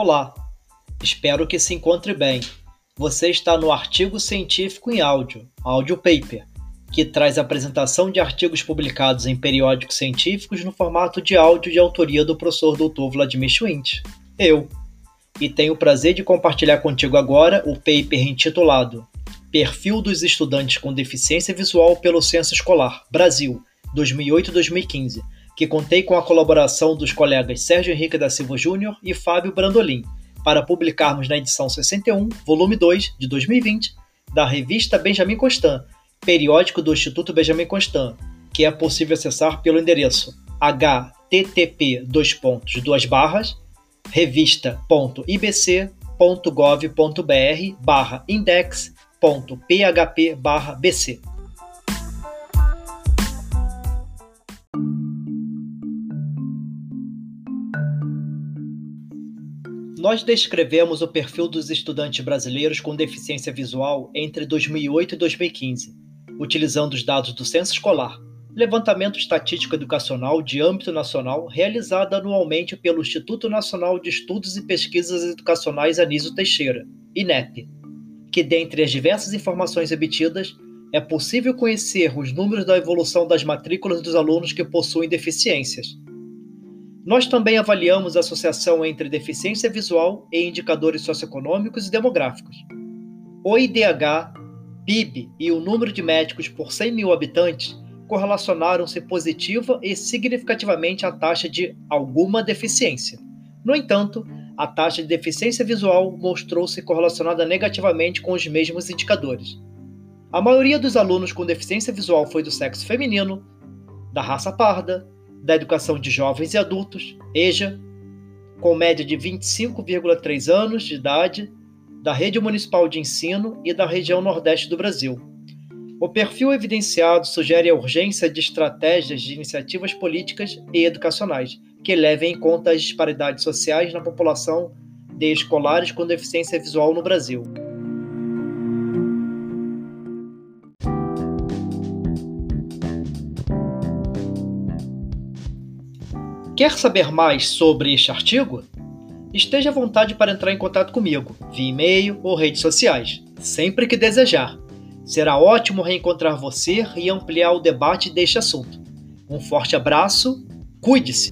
Olá, espero que se encontre bem. Você está no artigo científico em áudio, Audio Paper, que traz a apresentação de artigos publicados em periódicos científicos no formato de áudio de autoria do professor Dr. Vladimir Schwint, eu. E tenho o prazer de compartilhar contigo agora o paper intitulado Perfil dos estudantes com deficiência visual pelo Censo Escolar, Brasil, 2008-2015 que contei com a colaboração dos colegas Sérgio Henrique da Silva Júnior e Fábio Brandolin, para publicarmos na edição 61, volume 2, de 2020, da revista Benjamin Constant, periódico do Instituto Benjamin Constant, que é possível acessar pelo endereço http revista.ibc.gov.br barra Nós descrevemos o perfil dos estudantes brasileiros com deficiência visual entre 2008 e 2015, utilizando os dados do Censo Escolar, levantamento estatístico educacional de âmbito nacional realizado anualmente pelo Instituto Nacional de Estudos e Pesquisas Educacionais Anísio Teixeira, INEP, que dentre as diversas informações obtidas, é possível conhecer os números da evolução das matrículas dos alunos que possuem deficiências, nós também avaliamos a associação entre deficiência visual e indicadores socioeconômicos e demográficos. O IDH, PIB e o número de médicos por 100 mil habitantes correlacionaram-se positiva e significativamente à taxa de alguma deficiência. No entanto, a taxa de deficiência visual mostrou-se correlacionada negativamente com os mesmos indicadores. A maioria dos alunos com deficiência visual foi do sexo feminino, da raça parda, da Educação de Jovens e Adultos, EJA, com média de 25,3 anos de idade, da Rede Municipal de Ensino e da região Nordeste do Brasil. O perfil evidenciado sugere a urgência de estratégias de iniciativas políticas e educacionais que levem em conta as disparidades sociais na população de escolares com deficiência visual no Brasil. Quer saber mais sobre este artigo? Esteja à vontade para entrar em contato comigo, via e-mail ou redes sociais, sempre que desejar. Será ótimo reencontrar você e ampliar o debate deste assunto. Um forte abraço, cuide-se!